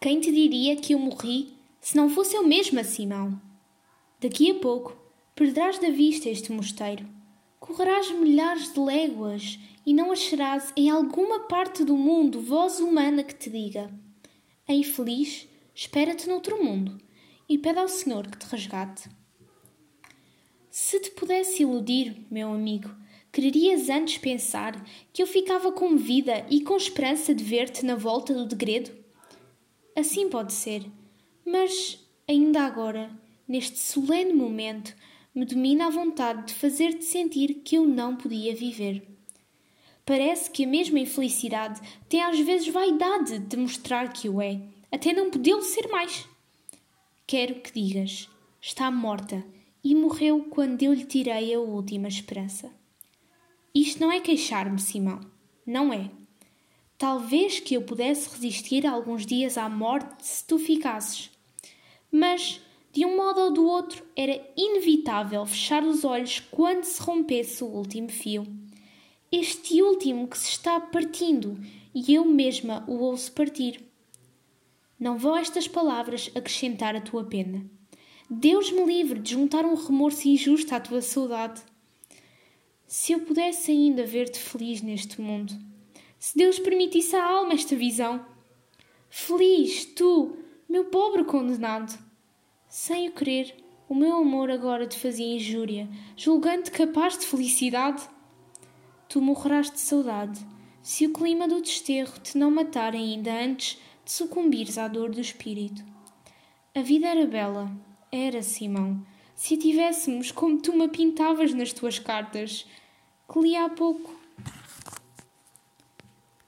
Quem te diria que eu morri se não fosse eu mesma, Simão? Daqui a pouco perderás da vista este mosteiro. Correrás milhares de léguas e não acharás em alguma parte do mundo voz humana que te diga: A infeliz, espera-te noutro mundo e pede ao Senhor que te resgate. Se te pudesse iludir, meu amigo, quererias antes pensar que eu ficava com vida e com esperança de ver-te na volta do degredo? Assim pode ser, mas ainda agora, neste solene momento, me domina a vontade de fazer-te sentir que eu não podia viver. Parece que a mesma infelicidade tem às vezes vaidade de mostrar que o é, até não podê-lo ser mais. Quero que digas: está morta e morreu quando eu lhe tirei a última esperança. Isto não é queixar-me, Simão. Não é. Talvez que eu pudesse resistir alguns dias à morte se tu ficasses. Mas, de um modo ou do outro, era inevitável fechar os olhos quando se rompesse o último fio. Este último que se está partindo e eu mesma o ouço partir. Não vão estas palavras acrescentar a tua pena. Deus me livre de juntar um remorso injusto à tua saudade. Se eu pudesse ainda ver-te feliz neste mundo, se Deus permitisse à alma esta visão. Feliz, tu, meu pobre condenado. Sem o querer, o meu amor agora te fazia injúria, julgando-te capaz de felicidade. Tu morrerás de saudade, se o clima do desterro te não matar ainda antes de sucumbires à dor do espírito. A vida era bela, era, Simão, se a tivéssemos como tu me pintavas nas tuas cartas, que li há pouco